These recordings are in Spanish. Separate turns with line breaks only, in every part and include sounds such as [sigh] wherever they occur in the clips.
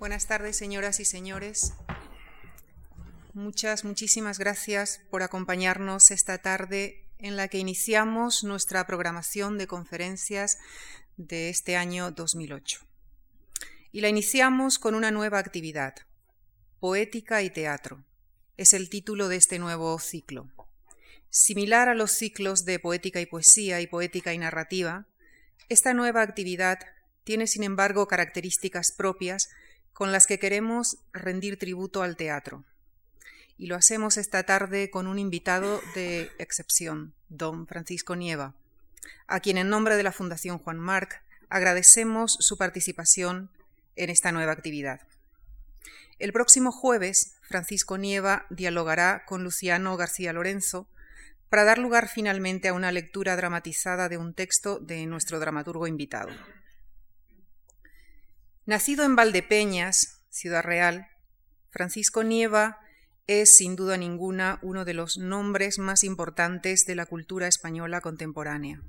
Buenas tardes, señoras y señores. Muchas, muchísimas gracias por acompañarnos esta tarde en la que iniciamos nuestra programación de conferencias de este año 2008. Y la iniciamos con una nueva actividad, Poética y Teatro. Es el título de este nuevo ciclo. Similar a los ciclos de Poética y Poesía y Poética y Narrativa, esta nueva actividad tiene, sin embargo, características propias con las que queremos rendir tributo al teatro. Y lo hacemos esta tarde con un invitado de excepción, don Francisco Nieva, a quien en nombre de la Fundación Juan Marc agradecemos su participación en esta nueva actividad. El próximo jueves, Francisco Nieva dialogará con Luciano García Lorenzo para dar lugar finalmente a una lectura dramatizada de un texto de nuestro dramaturgo invitado. Nacido en Valdepeñas, Ciudad Real, Francisco Nieva es sin duda ninguna uno de los nombres más importantes de la cultura española contemporánea.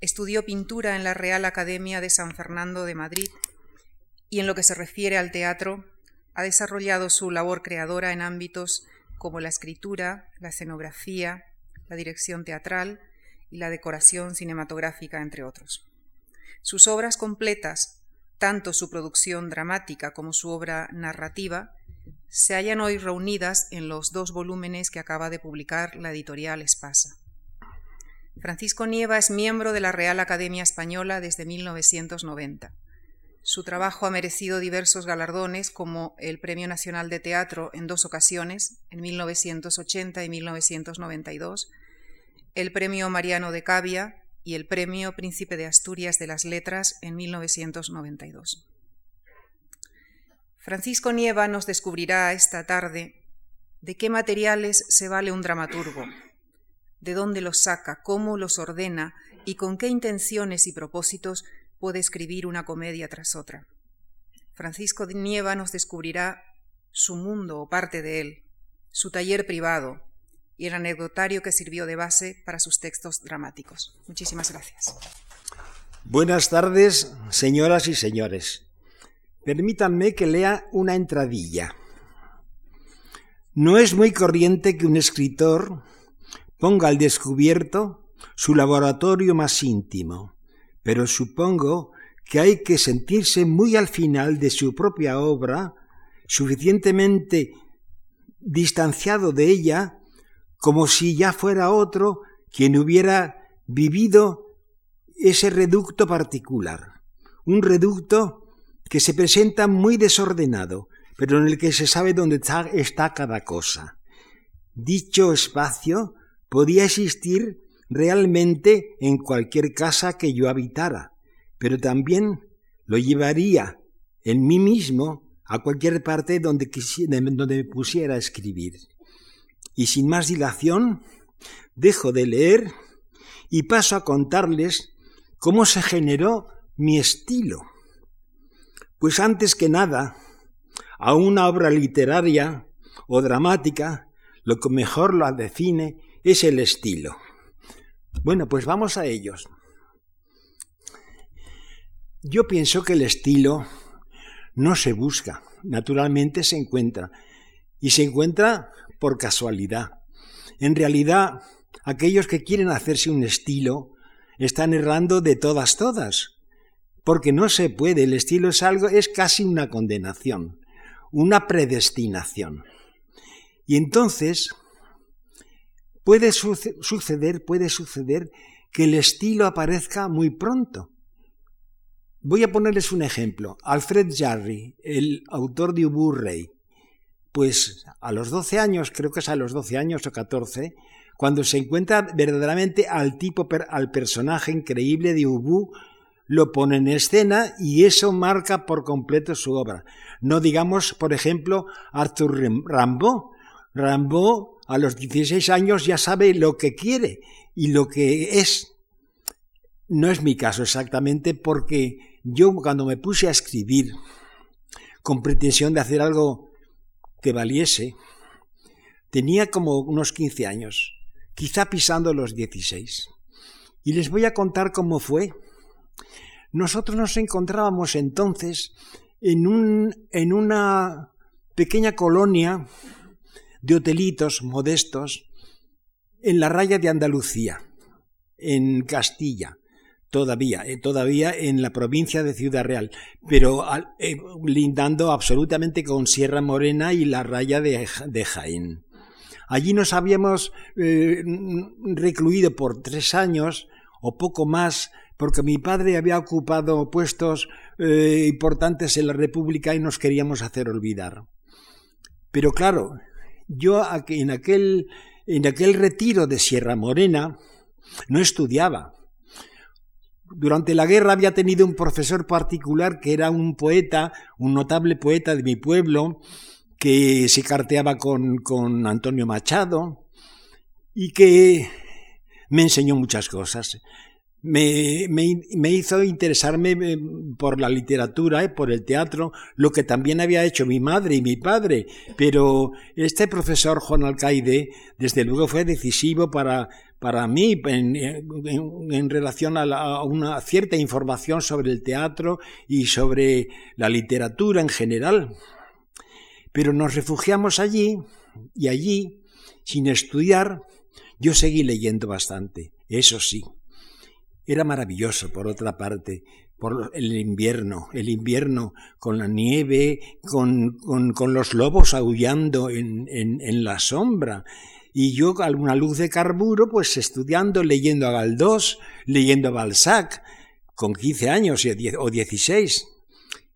Estudió pintura en la Real Academia de San Fernando de Madrid y en lo que se refiere al teatro, ha desarrollado su labor creadora en ámbitos como la escritura, la escenografía, la dirección teatral y la decoración cinematográfica, entre otros. Sus obras completas tanto su producción dramática como su obra narrativa, se hallan hoy reunidas en los dos volúmenes que acaba de publicar la editorial Espasa. Francisco Nieva es miembro de la Real Academia Española desde 1990. Su trabajo ha merecido diversos galardones como el Premio Nacional de Teatro en dos ocasiones, en 1980 y 1992, el Premio Mariano de Cavia y el Premio Príncipe de Asturias de las Letras en 1992. Francisco Nieva nos descubrirá esta tarde de qué materiales se vale un dramaturgo, de dónde los saca, cómo los ordena y con qué intenciones y propósitos puede escribir una comedia tras otra. Francisco Nieva nos descubrirá su mundo o parte de él, su taller privado, y el anecdotario que sirvió de base para sus textos dramáticos. Muchísimas gracias.
Buenas tardes, señoras y señores. Permítanme que lea una entradilla. No es muy corriente que un escritor ponga al descubierto su laboratorio más íntimo, pero supongo que hay que sentirse muy al final de su propia obra, suficientemente distanciado de ella como si ya fuera otro quien hubiera vivido ese reducto particular, un reducto que se presenta muy desordenado, pero en el que se sabe dónde está, cada cosa. Dicho espacio podía existir realmente en cualquier casa que yo habitara, pero también lo llevaría en mí mismo a cualquier parte donde, donde me pusiera a escribir. Y sin más dilación, dejo de leer y paso a contarles cómo se generó mi estilo. Pues antes que nada, a una obra literaria o dramática, lo que mejor la define es el estilo. Bueno, pues vamos a ellos. Yo pienso que el estilo no se busca, naturalmente se encuentra. Y se encuentra por casualidad. En realidad, aquellos que quieren hacerse un estilo están errando de todas todas, porque no se puede, el estilo es algo, es casi una condenación, una predestinación. Y entonces puede suceder, puede suceder que el estilo aparezca muy pronto. Voy a ponerles un ejemplo. Alfred Jarry, el autor de Ubu Rey, pues a los 12 años, creo que es a los 12 años o 14, cuando se encuentra verdaderamente al tipo, al personaje increíble de Ubu, lo pone en escena y eso marca por completo su obra. No digamos, por ejemplo, Arthur Rimbaud. Rimbaud a los 16 años ya sabe lo que quiere y lo que es. No es mi caso exactamente porque yo cuando me puse a escribir con pretensión de hacer algo que valiese, tenía como unos 15 años, quizá pisando los 16. Y les voy a contar cómo fue. Nosotros nos encontrábamos entonces en, un, en una pequeña colonia de hotelitos modestos en la raya de Andalucía, en Castilla, todavía, eh, todavía en la provincia de Ciudad Real, pero eh, lindando absolutamente con Sierra Morena y la raya de, Jaén. Allí nos habíamos eh, recluido por tres años o poco más, porque mi padre había ocupado puestos importantes en la República y nos queríamos hacer olvidar. Pero claro, yo en aquel, en aquel retiro de Sierra Morena no estudiaba. Durante la guerra había tenido un profesor particular que era un poeta, un notable poeta de mi pueblo, que se carteaba con, con Antonio Machado y que me enseñó muchas cosas me, me, hizo interesarme eh, por la literatura, por el teatro, lo que también había hecho mi madre y mi padre. Pero este profesor Juan Alcaide, desde luego, fue decisivo para, para mí en, en, relación a, a, una cierta información sobre el teatro y sobre la literatura en general. Pero nos refugiamos allí y allí, sin estudiar, yo seguí leyendo bastante, eso sí. Era maravilloso, por otra parte, por el invierno, el invierno con la nieve, con, con, los lobos aullando en, en, la sombra. Y yo, a una luz de carburo, pues estudiando, leyendo a Galdós, leyendo a Balzac, con 15 años o 16.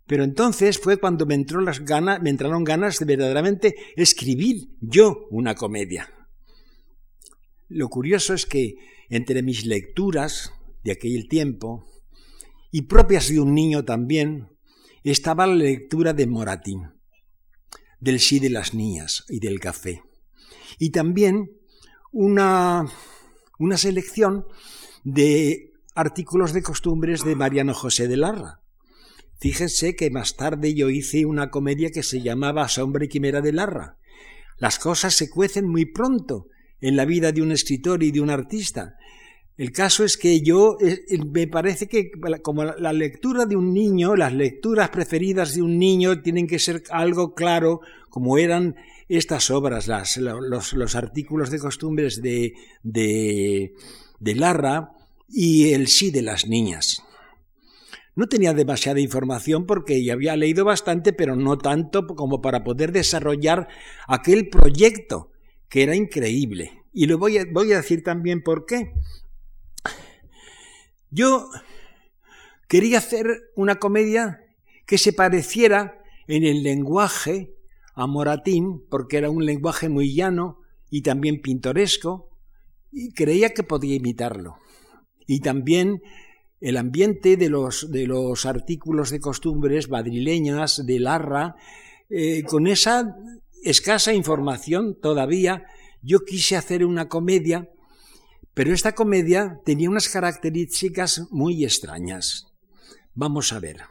Pero entonces fue cuando me, entró las ganas, me entraron ganas de verdaderamente escribir yo una comedia. Lo curioso es que entre mis lecturas, de aquel tiempo, y propias de un niño también, estaba la lectura de Moratín, del sí de las niñas y del café. Y también una, una selección de artículos de costumbres de Mariano José de Larra. Fíjense que más tarde yo hice una comedia que se llamaba Sombra y Quimera de Larra. Las cosas se cuecen muy pronto en la vida de un escritor y de un artista, el caso es que yo, eh, eh, me parece que como la lectura de un niño, las lecturas preferidas de un niño tienen que ser algo claro, como eran estas obras, las, los, artículos de costumbres de, de, Larra y el sí de las niñas. No tenía demasiada información porque ya había leído bastante, pero no tanto como para poder desarrollar aquel proyecto, que era increíble. Y lo voy a, voy a decir también por qué. Yo quería hacer una comedia que se pareciera en el lenguaje a Moratín, porque era un lenguaje muy llano y también pintoresco, y creía que podía imitarlo. Y también el ambiente de los, de los artículos de costumbres madrileñas de Larra, eh, con esa escasa información todavía, yo quise hacer una comedia pero esta comedia tenía unas características muy extrañas. Vamos a ver.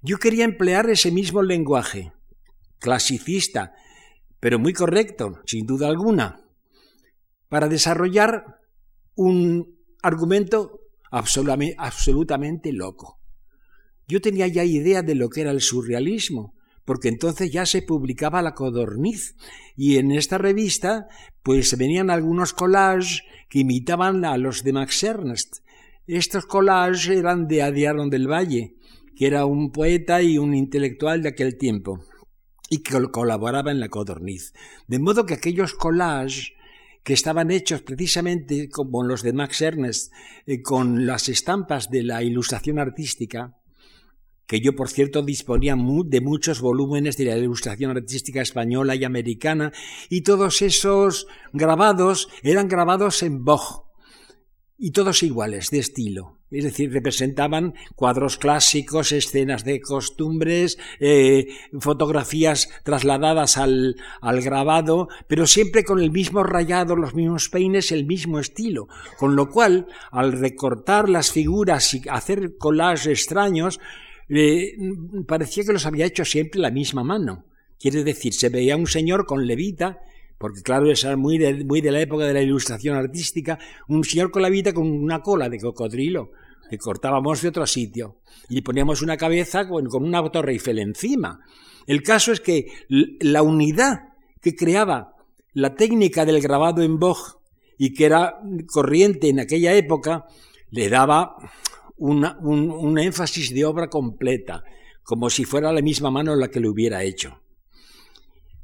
Yo quería emplear ese mismo lenguaje, clasicista, pero muy correcto, sin duda alguna, para desarrollar un argumento absolutamente loco. Yo tenía ya idea de lo que era el surrealismo, porque entonces ya se publicaba La Codorniz y en esta revista pues venían algunos collages que imitaban a los de Max Ernst. Estos collages eran de Adiaron del Valle, que era un poeta y un intelectual de aquel tiempo y que colaboraba en La Codorniz. De modo que aquellos collages que estaban hechos precisamente como los de Max Ernst, eh, con las estampas de la ilustración artística, que yo, por cierto, disponía de muchos volúmenes de la ilustración artística española y americana, y todos esos grabados eran grabados en Boj, y todos iguales, de estilo. Es decir, representaban cuadros clásicos, escenas de costumbres, eh, fotografías trasladadas al, al, grabado, pero siempre con el mismo rayado, los mismos peines, el mismo estilo. Con lo cual, al recortar las figuras y hacer collages extraños, parecía que los había hecho siempre la misma mano. Quiere decir, se veía un señor con levita, porque claro, es muy de, muy de la época de la ilustración artística, un señor con levita con una cola de cocodrilo, que cortábamos de otro sitio y poníamos una cabeza con, una torre encima. El caso es que la unidad que creaba la técnica del grabado en Boj y que era corriente en aquella época, le daba un, énfasis de obra completa, como si fuera la misma mano la que lo hubiera hecho.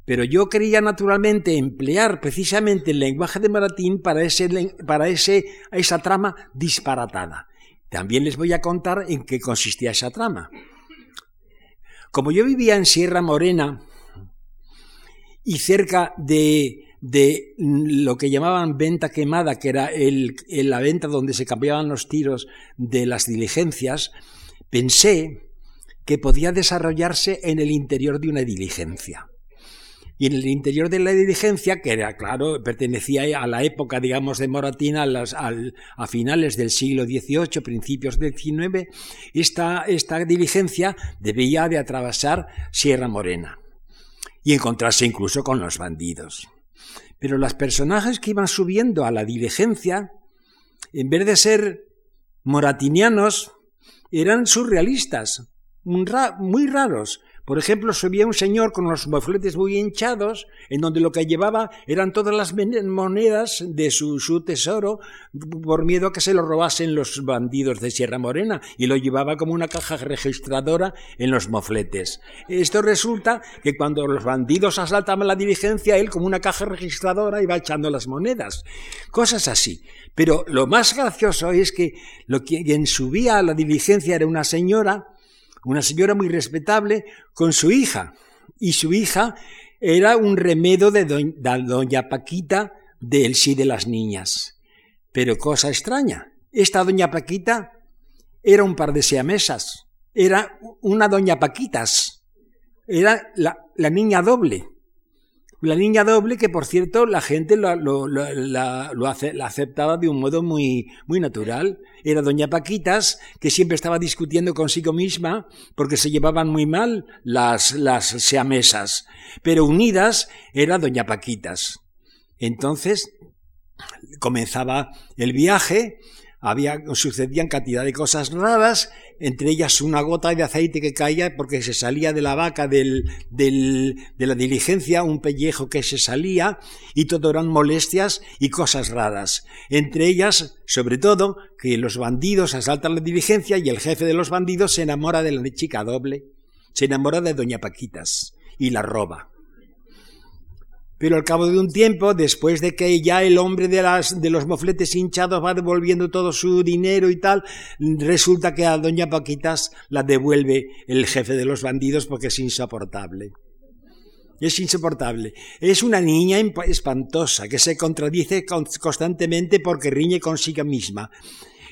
Pero yo quería naturalmente emplear precisamente el lenguaje de Maratín para, ese, para ese, esa trama disparatada. También les voy a contar en qué consistía esa trama. Como yo vivía en Sierra Morena y cerca de, de lo que llamaban venta quemada, que era el, la venta donde se cambiaban los tiros de las diligencias, pensé que podía desarrollarse en el interior de una diligencia. Y en el interior de la diligencia, que era, claro, pertenecía a la época, digamos, de Moratina, a, a finales del siglo XVIII, principios del XIX, esta, esta diligencia debía de atravesar Sierra Morena y encontrarse incluso con los bandidos. Pero los personajes que iban subiendo a la diligencia, en vez de ser moratinianos, eran surrealistas, muy raros, por ejemplo, subía un señor con los mofletes muy hinchados, en donde lo que llevaba eran todas las monedas de su, tesoro, por miedo a que se lo robasen los bandidos de Sierra Morena, y lo llevaba como una caja registradora en los mofletes. Esto resulta que cuando los bandidos asaltaban la diligencia, él como una caja registradora iba echando las monedas. Cosas así. Pero lo más gracioso es que lo quien subía a la diligencia era una señora, una señora muy respetable con su hija. Y su hija era un remedo de doña, Paquita del sí de las niñas. Pero cosa extraña, esta doña Paquita era un par de siamesas, era una doña Paquitas, era la niña doble. La niña doble, que por cierto la gente lo, lo, la, aceptaba de un modo muy, muy natural. Era doña Paquitas, que siempre estaba discutiendo consigo misma porque se llevaban muy mal las, las seamesas. Pero unidas era doña Paquitas. Entonces comenzaba el viaje había, sucedían cantidad de cosas raras, entre ellas una gota de aceite que caía porque se salía de la vaca del, de la diligencia, un pellejo que se salía, y todo eran molestias y cosas raras. Entre ellas, sobre todo, que los bandidos asaltan la diligencia y el jefe de los bandidos se enamora de la chica doble, se enamora de doña Paquitas y la roba. Pero al cabo de un tiempo, después de que ya el hombre de, las, de los mofletes hinchados va devolviendo todo su dinero y tal, resulta que a doña Paquitas la devuelve el jefe de los bandidos porque es insoportable. Es insoportable. Es una niña espantosa que se contradice constantemente porque riñe consigo misma.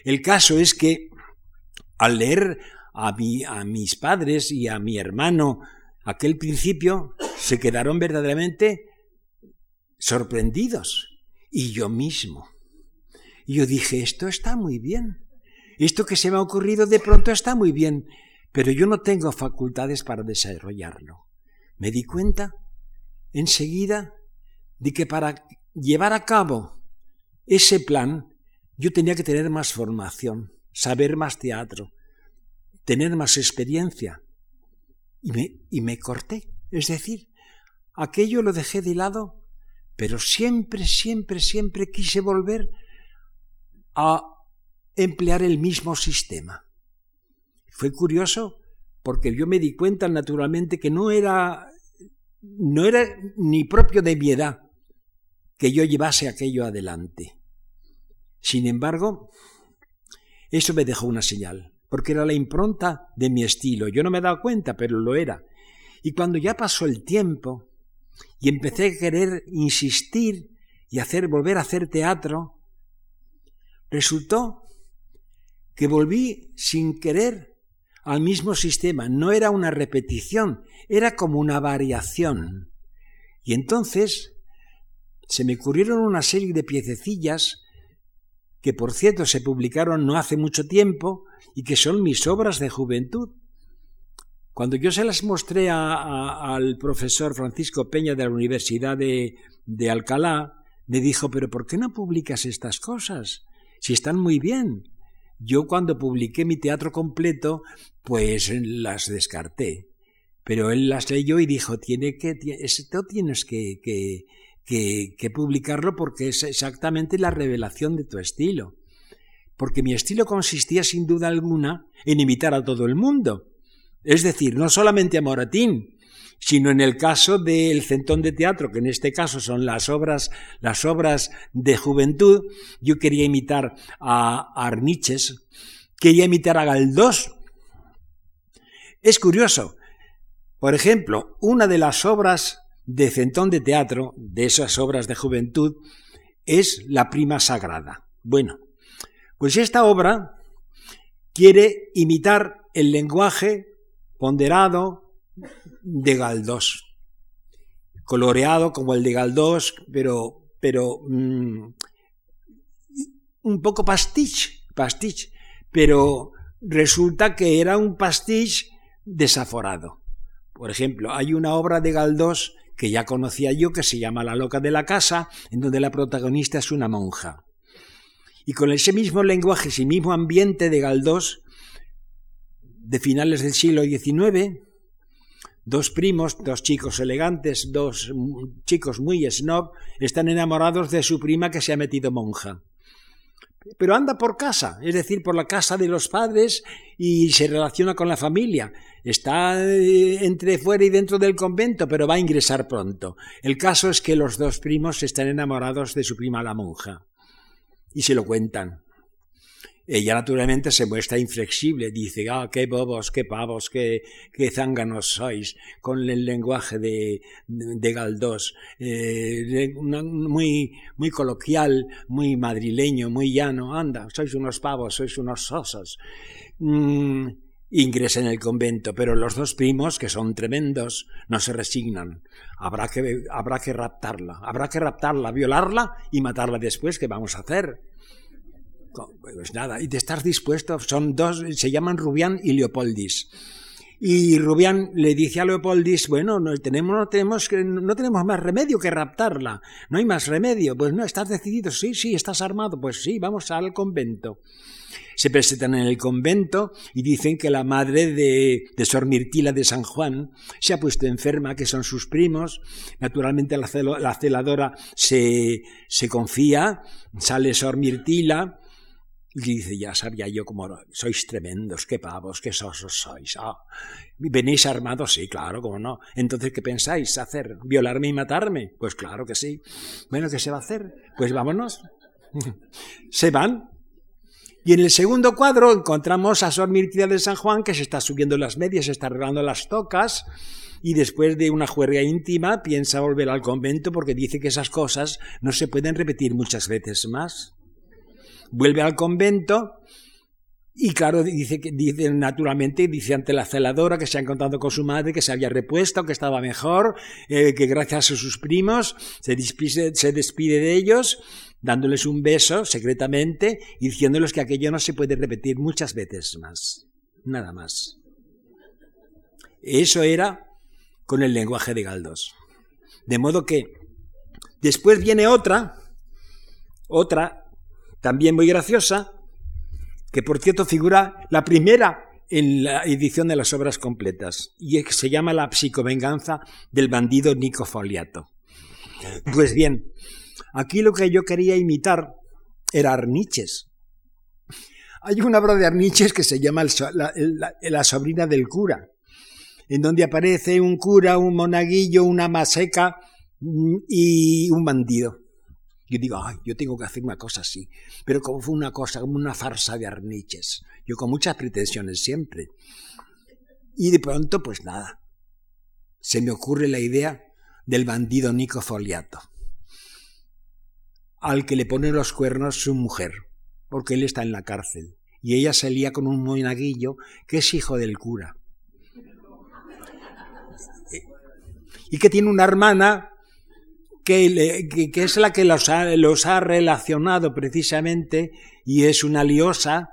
El caso es que al leer a, a mis padres y a mi hermano aquel principio, se quedaron verdaderamente sorprendidos. Y yo mismo. Y yo dije, esto está muy bien. Esto que se me ha ocurrido de pronto está muy bien, pero yo no tengo facultades para desarrollarlo. Me di cuenta enseguida de que para llevar a cabo ese plan yo tenía que tener más formación, saber más teatro, tener más experiencia. Y me, y me corté. Es decir, aquello lo dejé de lado pero siempre, siempre, siempre quise volver a emplear el mismo sistema. Fue curioso porque yo me di cuenta naturalmente que no era, no era ni propio de mi edad que yo llevase aquello adelante. Sin embargo, eso me dejó una señal, porque era la impronta de mi estilo. Yo no me he dado cuenta, pero lo era. Y cuando ya pasó el tiempo, y empecé a querer insistir y hacer volver a hacer teatro, resultó que volví sin querer al mismo sistema. No era una repetición, era como una variación. Y entonces se me ocurrieron una serie de piececillas que por cierto se publicaron no hace mucho tiempo y que son mis obras de juventud. Cuando yo se las mostré al profesor Francisco Peña de la Universidad de, Alcalá, me dijo, pero ¿por qué no publicas estas cosas? Si están muy bien. Yo cuando publiqué mi teatro completo, pues las descarté. Pero él las leyó y dijo, tiene que, esto tienes que, que, que, publicarlo porque es exactamente la revelación de tu estilo. Porque mi estilo consistía sin duda alguna en imitar a todo el mundo. Es decir, no solamente a Moratín, sino en el caso del centón de teatro, que en este caso son las obras, las obras de juventud, yo quería imitar a Arniches, quería imitar a Galdós. Es curioso, por ejemplo, una de las obras de centón de teatro, de esas obras de juventud, es La prima sagrada. Bueno, pues esta obra quiere imitar el lenguaje ponderado de Galdós, coloreado como el de Galdós, pero, pero mm, un poco pastiche, pastiche, pero resulta que era un pastiche desaforado. Por ejemplo, hay una obra de Galdós que ya conocía yo, que se llama La loca de la casa, en donde la protagonista es una monja. Y con ese mismo lenguaje, ese mismo ambiente de Galdós, de finales del siglo XIX, dos primos, dos chicos elegantes, dos chicos muy snob, están enamorados de su prima que se ha metido monja pero anda por casa, es decir, por la casa de los padres y se relaciona con la familia. Está eh, entre fuera y dentro del convento, pero va a ingresar pronto. El caso es que los dos primos están enamorados de su prima la monja y se lo cuentan. Ella naturalmente se muestra inflexible, dice, ah, qué bobos, qué pavos, qué, qué zánganos sois, con el lenguaje de, de, Galdós, eh, muy, muy coloquial, muy madrileño, muy llano, anda, sois unos pavos, sois unos sosos. Mm, ingresa en el convento, pero los dos primos, que son tremendos, no se resignan. Habrá que, habrá que raptarla, habrá que raptarla, violarla y matarla después, ¿qué vamos a hacer? Pues nada, y de estar dispuesto, son dos, se llaman Rubián y Leopoldis. Y Rubián le dice a Leopoldis, bueno, no tenemos, no tenemos, no tenemos más remedio que raptarla, no hay más remedio. Pues no, estás decidido, sí, sí, estás armado, pues sí, vamos al convento. Se presentan en el convento y dicen que la madre de, de Sor Mirtila de San Juan se ha puesto enferma, que son sus primos. Naturalmente la, la celadora se, se confía, sale Sor Mirtila, y dice, ya sabía yo cómo sois tremendos, qué pavos, qué sosos sois. Ah, ¿Venís armados? Sí, claro, cómo no. Entonces, ¿qué pensáis hacer? ¿Violarme y matarme? Pues claro que sí. Bueno, ¿qué se va a hacer? Pues vámonos. [laughs] se van. Y en el segundo cuadro encontramos a Sor Mirtida de San Juan que se está subiendo las medias, se está arreglando las tocas y después de una juerga íntima piensa volver al convento porque dice que esas cosas no se pueden repetir muchas veces más vuelve al convento y claro, dice, dice naturalmente, dice ante la celadora que se ha encontrado con su madre, que se había repuesto, que estaba mejor, eh, que gracias a sus primos se despide, se despide de ellos, dándoles un beso secretamente y diciéndoles que aquello no se puede repetir muchas veces más. Nada más. Eso era con el lenguaje de Galdós. De modo que después viene otra, otra también muy graciosa, que por cierto figura la primera en la edición de las obras completas, y se llama La psicovenganza del bandido Nico Foliato. Pues bien, aquí lo que yo quería imitar era Arniches. Hay una obra de Arniches que se llama la, la sobrina del cura, en donde aparece un cura, un monaguillo, una maseca mm, y un bandido. Yo digo, ay, yo tengo que hacer una cosa así. Pero como fue una cosa, como una farsa de arniches. Yo con muchas pretensiones siempre. Y de pronto, pues nada. Se me ocurre la idea del bandido Nico Foliato, al que le pone los cuernos su mujer, porque él está en la cárcel. Y ella se lía con un moinaguillo que es hijo del cura. Y que tiene una hermana que, es la que los ha, relacionado precisamente y es una liosa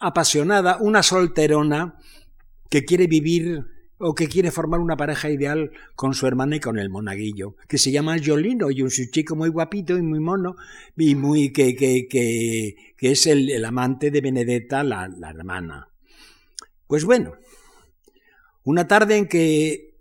apasionada, una solterona que quiere vivir o que quiere formar una pareja ideal con su hermana y con el monaguillo, que se llama Jolino y un chico muy guapito y muy mono y muy que, que, que, que es el, amante de Benedetta, la, la hermana. Pues bueno, una tarde en que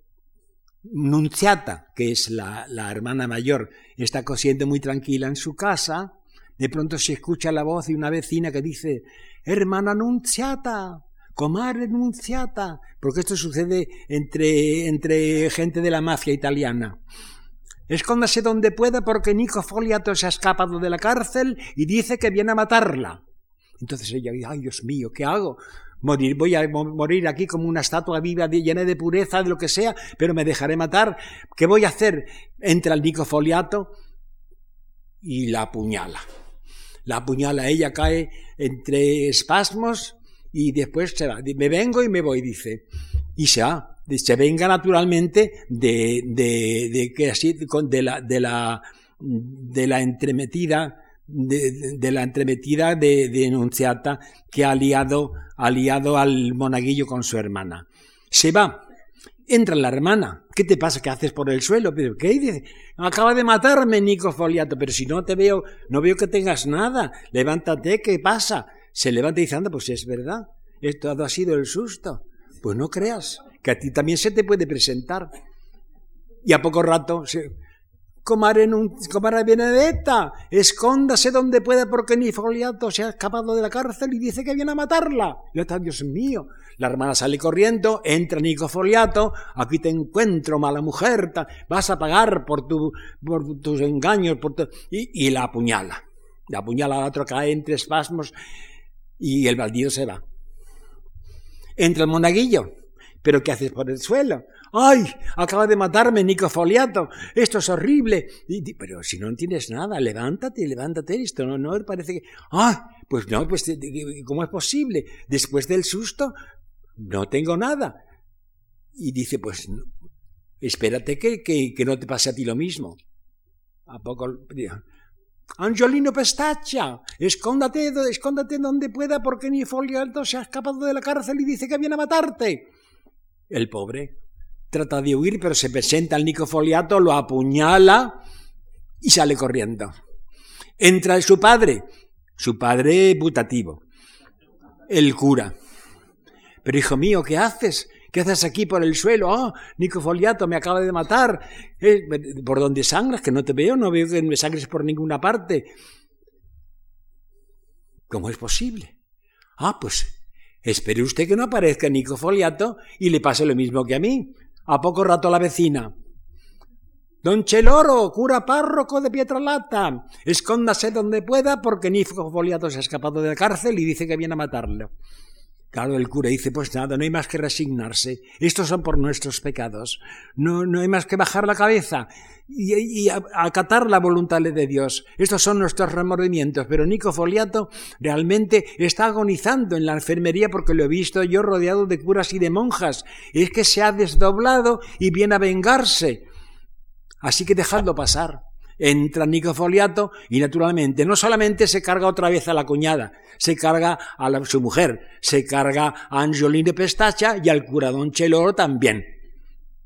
Nunciata, que es la, la, hermana mayor, está cosiendo muy tranquila en su casa, de pronto se escucha la voz de una vecina que dice, Hermana Nunciata, comare Nunciata, porque esto sucede entre, entre gente de la mafia italiana. Escóndase donde pueda porque Nico Foliato se ha escapado de la cárcel y dice que viene a matarla. Entonces ella dice, ay Dios mío, ¿qué hago? Voy a morir aquí como una estatua viva llena de pureza, de lo que sea, pero me dejaré matar. ¿Qué voy a hacer? Entra el Nico Foliato y la apuñala. La apuñala, ella cae entre espasmos y después se va. Me vengo y me voy, dice. Y se va. Se venga naturalmente de, de, de que así, de la, de la, de la entremetida, de, la entremetida de, de Enunciata que ha liado, ha al monaguillo con su hermana. Se va. Entra la hermana. ¿Qué te pasa? ¿Qué haces por el suelo? ¿Pero qué dice? Acaba de matarme, Nico Foliato, pero si no te veo, no veo que tengas nada. Levántate, ¿qué pasa? se levanta y dice, anda, pues es verdad, esto ha sido el susto. Pues no creas, que a ti también se te puede presentar. Y a poco rato, Comare, Benedetta, escóndase donde pueda porque ni Foliato se ha escapado de la cárcel y dice que viene a matarla. Y está, Dios mío. La hermana sale corriendo, entra Nico Foliato, aquí te encuentro, mala mujer, vas a pagar por, tu, por tus engaños, y, la apuñala. La apuñala a otro, cae entre espasmos y el baldío se va. Entra el monaguillo. ¿Pero qué haces por el suelo? ¡Ay! Acaba de matarme Nico Foliato. Esto es horrible. pero si no tienes nada, levántate, levántate. Esto no, parece que. ¡Ah! Pues no, pues ¿cómo es posible? Después del susto, no tengo nada. Y dice, pues espérate que, que, que no te pase a ti lo mismo. ¿A poco? Angiolino Pestacha, escóndate, escóndate donde pueda porque ni Foliato se ha escapado de la cárcel y dice que viene a matarte. El pobre trata de huir, pero se presenta al Nico Foliato, lo apuñala y sale corriendo. Entra su padre, su padre putativo, el cura. Pero hijo mío, ¿qué haces? ¿Qué haces aquí por el suelo? ¡Oh, Nico Foliato me acaba de matar! Eh, ¿Por dónde sangras? Que no te veo, no veo que me sangres por ninguna parte. ¿Cómo es posible? Ah, pues espere usted que no aparezca Nico Foliato y le pase lo mismo que a mí. A poco rato la vecina. Don Cheloro, cura párroco de Pietralata, escóndase donde pueda porque Nico Foliato se ha escapado de la cárcel y dice que viene a matarlo. Claro, el cura dice, pues nada, no hay más que resignarse. Estos son por nuestros pecados. No, no hay más que bajar la cabeza y, acatar la voluntad de Dios. Estos son nuestros remordimientos. Pero Nico Foliato realmente está agonizando en la enfermería porque lo he visto yo rodeado de curas y de monjas. Es que se ha desdoblado y viene a vengarse. Así que dejadlo pasar entra Nico Foliato y naturalmente no solamente se carga otra vez a la cuñada, se carga a su mujer, se carga a Angelina Pestacha y al cura Don Cheloro también.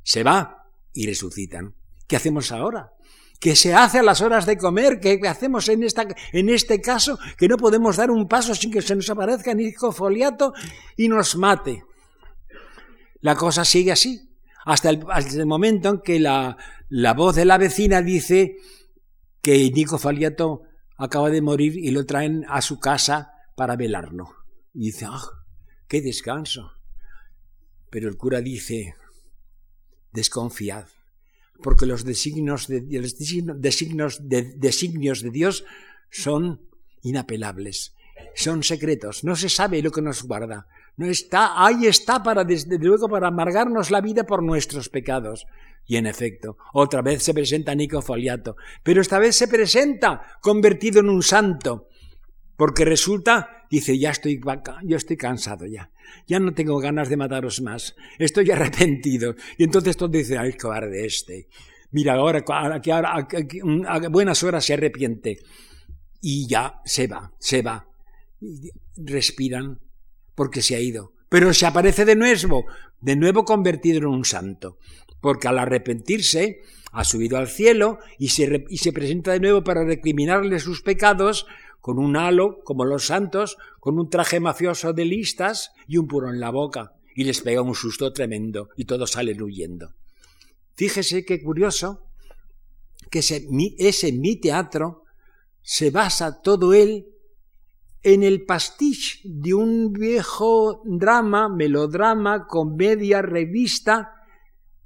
Se va y resucitan. ¿Qué hacemos ahora? ¿Qué se hace a las horas de comer? ¿Qué hacemos en, esta, en este caso? Que no podemos dar un paso sin que se nos aparezca Nico Foliato y nos mate. La cosa sigue así, hasta el, hasta el momento en que la, la voz de la vecina dice que Nico Faliato acaba de morir y lo traen a su casa para velarlo. Y dice, ¡ah, qué descanso! Pero el cura dice, desconfiad, porque los designios de, designios designios de Dios son inapelables, son secretos, no se sabe lo que nos guarda. No está, ahí está para, desde luego, para amargarnos la vida por nuestros pecados. Y en efecto, otra vez se presenta Nico Foliato, pero esta vez se presenta convertido en un santo, porque resulta, dice, ya estoy, yo estoy cansado ya, ya no tengo ganas de mataros más, estoy [laughs] arrepentido. Y entonces todo dice, ay, cobarde este. Mira, ahora, que a buenas horas se arrepiente. Y ya se va, se va. respiran porque se ha ido. pero se aparece de nuevo, de nuevo convertido en un santo, porque al arrepentirse ha subido al cielo y se, y se presenta de nuevo para recriminarle sus pecados con un halo, como los santos, con un traje mafioso de listas y un puro en la boca, y les pega un susto tremendo y todos salen huyendo. Fíjese qué curioso que ese, ese mi teatro se basa todo él en el pastiche de un viejo drama, melodrama, comedia, revista,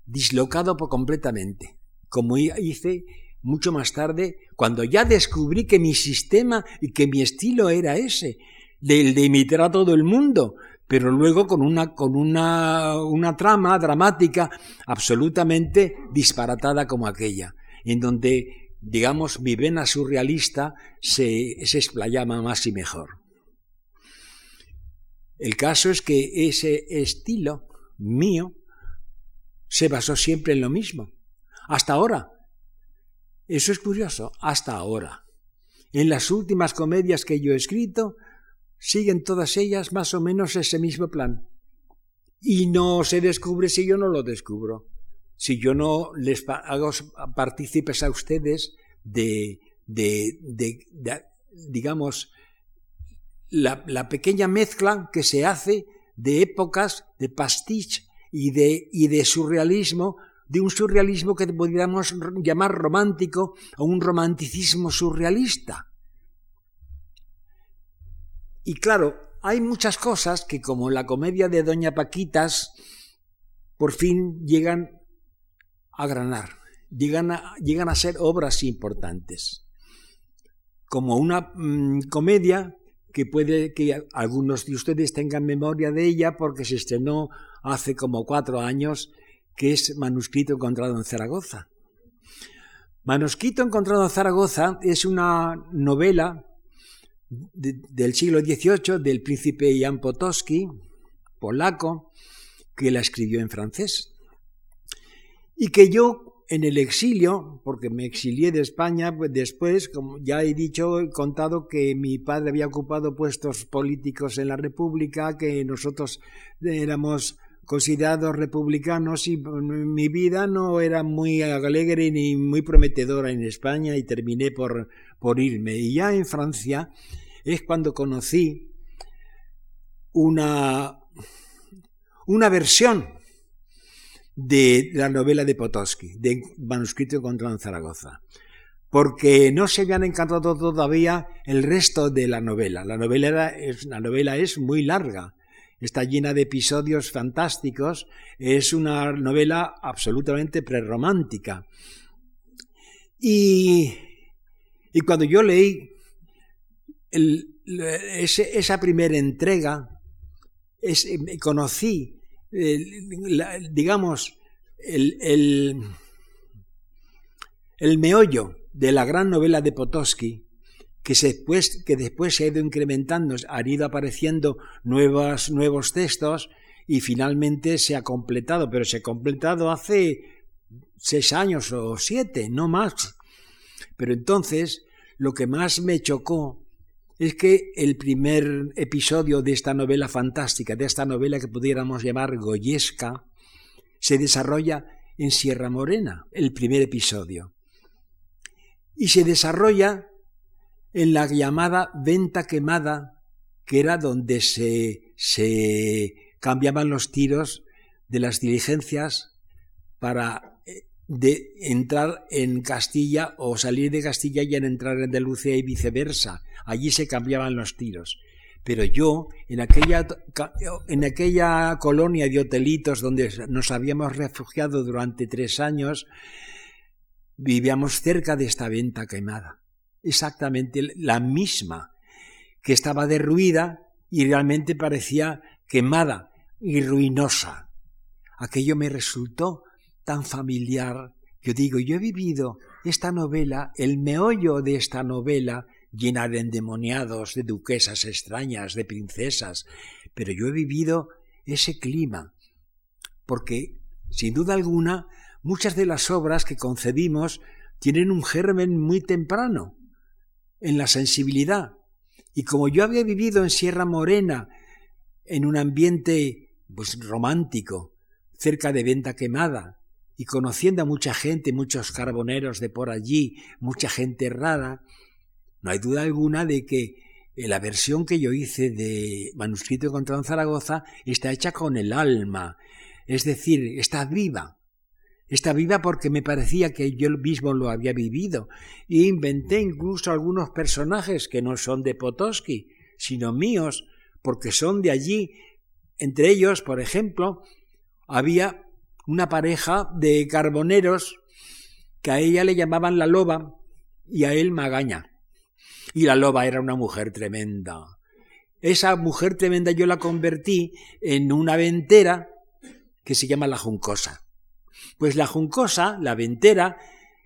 dislocado por completamente, como hice mucho más tarde, cuando ya descubrí que mi sistema y que mi estilo era ese, del de imitar a todo el mundo, pero luego con una, con una, una trama dramática absolutamente disparatada como aquella, en donde digamos, mi vena surrealista se, se explayaba más y mejor. El caso es que ese estilo mío se basó siempre en lo mismo. Hasta ahora. Eso es curioso, hasta ahora. En las últimas comedias que yo he escrito, siguen todas ellas más o menos ese mismo plan. Y no se descubre si yo no lo descubro si yo no les hago partícipes a ustedes de, de, digamos, la, la, pequeña mezcla que se hace de épocas de pastiche y de, y de surrealismo, de un surrealismo que podríamos llamar romántico o un romanticismo surrealista. Y claro, hay muchas cosas que como la comedia de Doña Paquitas, por fin llegan a granar, llegan a, llegan a ser obras importantes. Como una mm, comedia que puede que algunos de ustedes tengan memoria de ella porque se estrenó hace como cuatro años, que es Manuscrito encontrado en Zaragoza. Manuscrito encontrado en Zaragoza es una novela del siglo XVIII del príncipe Jan Potocki, polaco, que la escribió en francés y que yo en el exilio, porque me exilié de España, pues después, como ya he dicho, he contado que mi padre había ocupado puestos políticos en la República, que nosotros éramos considerados republicanos y mi vida no era muy alegre ni muy prometedora en España y terminé por, por irme. Y ya en Francia es cuando conocí una, una versión de la novela de Potosky, de manuscrito encontrado en Zaragoza, porque no se habían encantado todavía el resto de la novela. La novela, es, la novela es muy larga, está llena de episodios fantásticos, es una novela absolutamente prerromántica. Y, y cuando yo leí esa primera entrega, conocí digamos, el, el, meollo de la gran novela de Potosky, que, después, que después se ha ido incrementando, han ido apareciendo nuevos, nuevos textos y finalmente se ha completado, pero se ha completado hace seis años o siete, no más. Pero entonces lo que más me chocó es que el primer episodio de esta novela fantástica, de esta novela que pudiéramos llamar goyesca, se desarrolla en Sierra Morena, el primer episodio. Y se desarrolla en la llamada venta quemada, que era donde se, se cambiaban los tiros de las diligencias para de entrar en Castilla o salir de Castilla y en entrar en Andalucía y viceversa. Allí se cambiaban los tiros. Pero yo, en aquella, en aquella colonia de hotelitos donde nos habíamos refugiado durante tres años, vivíamos cerca de esta venta quemada. Exactamente la misma, que estaba derruida y realmente parecía quemada y ruinosa. Aquello me resultó tan familiar. Yo digo, yo he vivido esta novela, el meollo de esta novela, llena de endemoniados, de duquesas extrañas, de princesas, pero yo he vivido ese clima, porque, sin duda alguna, muchas de las obras que concebimos tienen un germen muy temprano en la sensibilidad. Y como yo había vivido en Sierra Morena en un ambiente pues romántico, cerca de Venta Quemada, y conociendo a mucha gente, muchos carboneros de por allí, mucha gente rara, no hay duda alguna de que la versión que yo hice de Manuscrito contra Zaragoza está hecha con el alma, es decir, está viva. Está viva porque me parecía que yo mismo lo había vivido y inventé incluso algunos personajes que no son de Potosky, sino míos, porque son de allí. Entre ellos, por ejemplo, había una pareja de carboneros que a ella le llamaban la loba y a él magaña. Y la loba era una mujer tremenda. Esa mujer tremenda yo la convertí en una ventera que se llama la juncosa. Pues la juncosa, la ventera,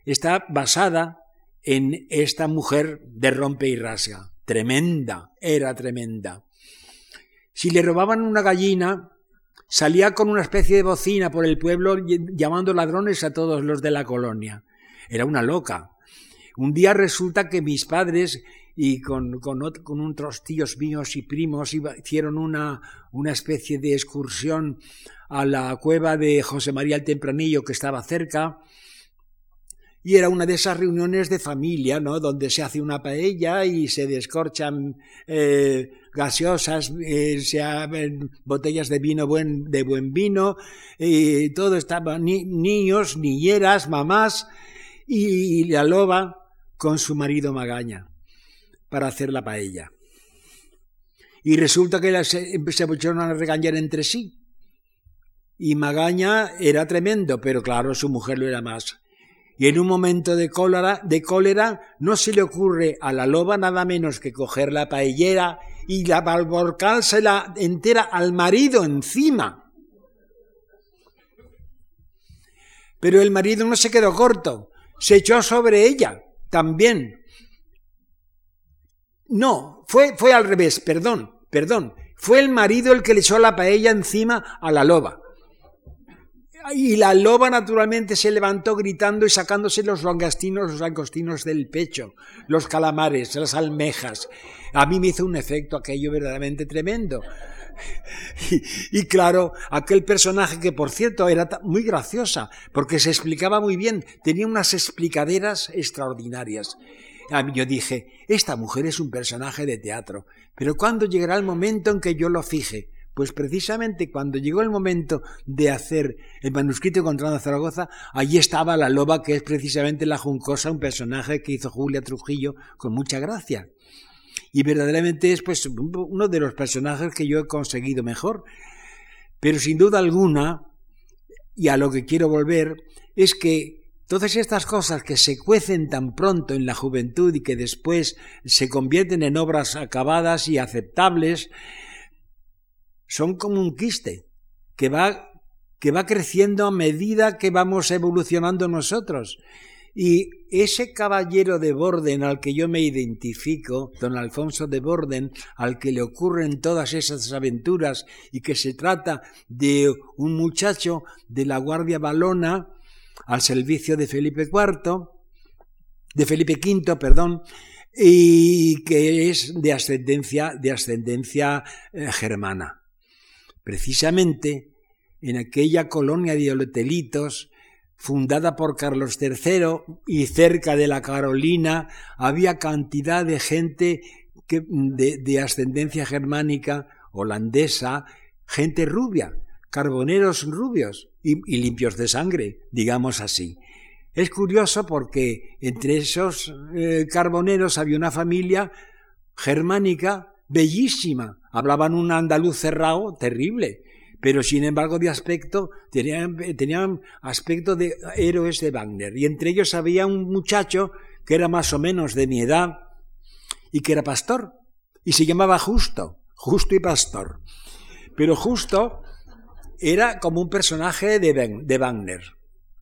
está basada en esta mujer de rompe y rasga. Tremenda, era tremenda. Si le robaban una gallina, salía con una especie de bocina por el pueblo llamando ladrones a todos los de la colonia. Era una loca. Un día resulta que mis padres y con, con, con otros tíos míos y primos hicieron una, una especie de excursión a la cueva de José María el Tempranillo que estaba cerca y era una de esas reuniones de familia, ¿no? Donde se hace una paella y se descorchan eh, gaseosas, eh, se abren botellas de vino buen, de buen vino, y todo estaba, ni, niños, niñeras, mamás, y, la loba con su marido Magaña para hacer la paella. Y resulta que se, se pusieron a regañar entre sí. Y Magaña era tremendo, pero claro, su mujer lo era más y en un momento de cólera, de cólera no se le ocurre a la loba nada menos que coger la paellera y la la entera al marido encima. Pero el marido no se quedó corto, se echó sobre ella también. No, fue, fue al revés, perdón, perdón. Fue el marido el que le echó la paella encima a la loba. Y la loba naturalmente se levantó gritando y sacándose los langastinos, los langostinos del pecho, los calamares, las almejas. A mí me hizo un efecto aquello verdaderamente tremendo. [laughs] Y, claro, aquel personaje que por cierto era muy graciosa, porque se explicaba muy bien, tenía unas explicaderas extraordinarias. A mí yo dije, esta mujer es un personaje de teatro, pero ¿cuándo llegará el momento en que yo lo fije? Pues precisamente cuando llegó el momento de hacer el manuscrito contra Zaragoza, allí estaba la loba, que es precisamente la Juncosa, un personaje que hizo Julia Trujillo con mucha gracia. Y verdaderamente es pues uno de los personajes que yo he conseguido mejor. Pero sin duda alguna, y a lo que quiero volver, es que todas estas cosas que se cuecen tan pronto en la juventud y que después se convierten en obras acabadas y aceptables, son como un quiste que va, que va creciendo a medida que vamos evolucionando nosotros. Y ese caballero de Borden al que yo me identifico, don Alfonso de Borden, al que le ocurren todas esas aventuras y que se trata de un muchacho de la Guardia Balona al servicio de Felipe IV, de Felipe V, perdón, y que es de ascendencia, de ascendencia eh, germana. Precisamente en aquella colonia de holetelitos fundada por Carlos III y cerca de la Carolina había cantidad de gente de, ascendencia germánica, holandesa, gente rubia, carboneros rubios y, limpios de sangre, digamos así. Es curioso porque entre esos eh, carboneros había una familia germánica bellísima, hablaban un andaluz cerrado terrible, pero sin embargo de aspecto tenían, tenían aspecto de héroes de Wagner. Y entre ellos había un muchacho que era más o menos de mi edad y que era pastor, y se llamaba Justo, Justo y Pastor. Pero Justo era como un personaje de, de Wagner.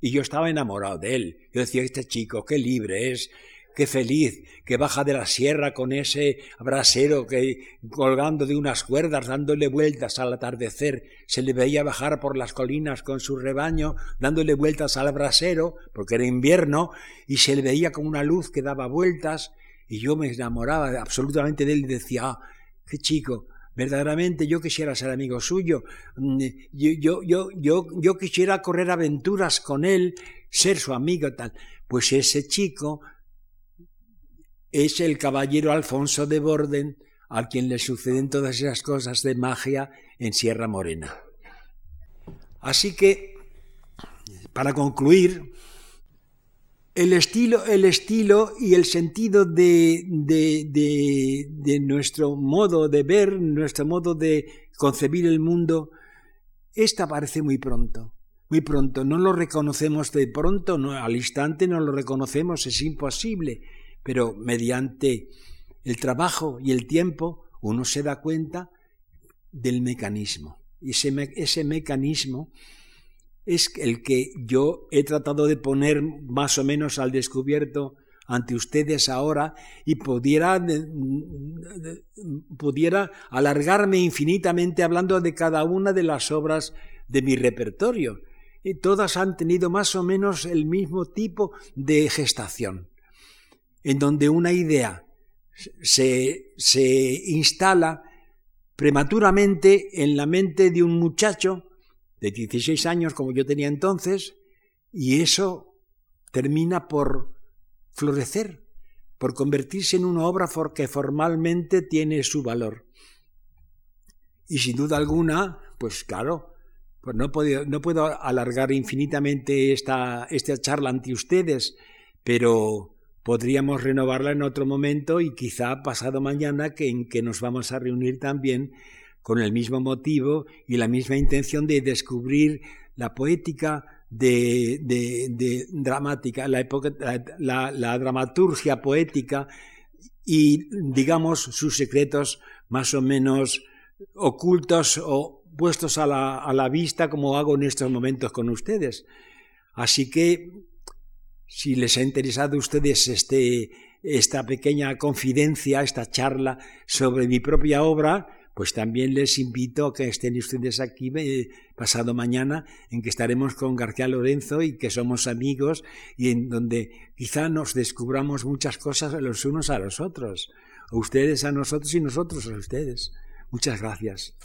Y yo estaba enamorado de él. Yo decía, este chico, qué libre es, qué feliz, que baja de la sierra con ese brasero que colgando de unas cuerdas, dándole vueltas al atardecer, se le veía bajar por las colinas con su rebaño, dándole vueltas al brasero, porque era invierno, y se le veía con una luz que daba vueltas, y yo me enamoraba absolutamente de él y decía, ah, qué chico, verdaderamente yo quisiera ser amigo suyo, mm, yo, yo, yo, yo, quisiera correr aventuras con él, ser su amigo tal. Pues ese chico es el caballero Alfonso de Borden, a quien le suceden todas esas cosas de magia en Sierra Morena. Así que, para concluir, el estilo, el estilo y el sentido de, nuestro modo de ver, nuestro modo de concebir el mundo, esta aparece muy pronto. Muy pronto, no lo reconocemos de pronto, no, al instante no lo reconocemos, es imposible, pero mediante el trabajo y el tiempo uno se da cuenta del mecanismo. Y ese, mecanismo es el que yo he tratado de poner más o menos al descubierto ante ustedes ahora y pudiera, pudiera alargarme infinitamente hablando de cada una de las obras de mi repertorio. Y todas han tenido más o menos el mismo tipo de gestación, en donde una idea se, se instala prematuramente en la mente de un muchacho de 16 años como yo tenía entonces, y eso termina por florecer, por convertirse en una obra que formalmente tiene su valor. Y sin duda alguna, pues claro, pues no, puedo, no puedo alargar infinitamente esta, esta charla ante ustedes, pero podríamos renovarla en otro momento y quizá pasado mañana que, en que nos vamos a reunir también con el mismo motivo y la misma intención de descubrir la poética de, dramática, la, la, dramaturgia poética y, digamos, sus secretos más o menos ocultos o puestos a la, a la vista como hago en estos momentos con ustedes. Así que, si les ha interesado a ustedes este, esta pequeña confidencia, esta charla sobre mi propia obra, pues también les invito a que estén ustedes aquí eh, pasado mañana, en que estaremos con García Lorenzo y que somos amigos y en donde quizá nos descubramos muchas cosas los unos a los otros, ustedes a nosotros y nosotros a ustedes. Muchas gracias.